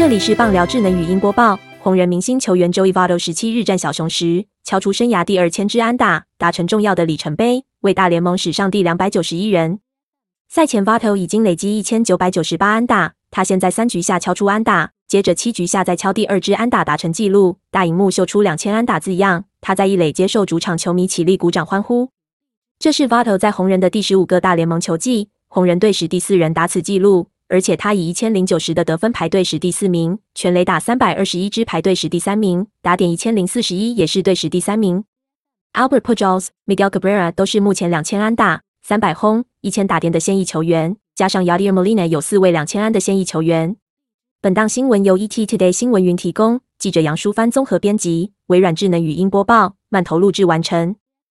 这里是棒聊智能语音播报。红人明星球员 Joey Votto 十七日战小熊时，敲出生涯第二千支安打，达成重要的里程碑，为大联盟史上第两百九十一人。赛前 Votto 已经累积一千九百九十八安打，他现在三局下敲出安打，接着七局下再敲第二支安打，达成纪录。大荧幕秀出两千安打字样，他在一垒接受主场球迷起立鼓掌欢呼。这是 Votto 在红人的第十五个大联盟球季，红人队史第四人打此纪录。而且他以一千零九十的得分排队史第四名，全垒打三百二十一支排队史第三名，打点一千零四十一也是队史第三名。Albert Pujols、Miguel Cabrera 都是目前两千安打、三百轰、一千打点的现役球员，加上 Yadier Molina 有四位两千安的现役球员。本档新闻由 ET Today 新闻云提供，记者杨淑帆综合编辑，微软智能语音播报，慢投录制完成。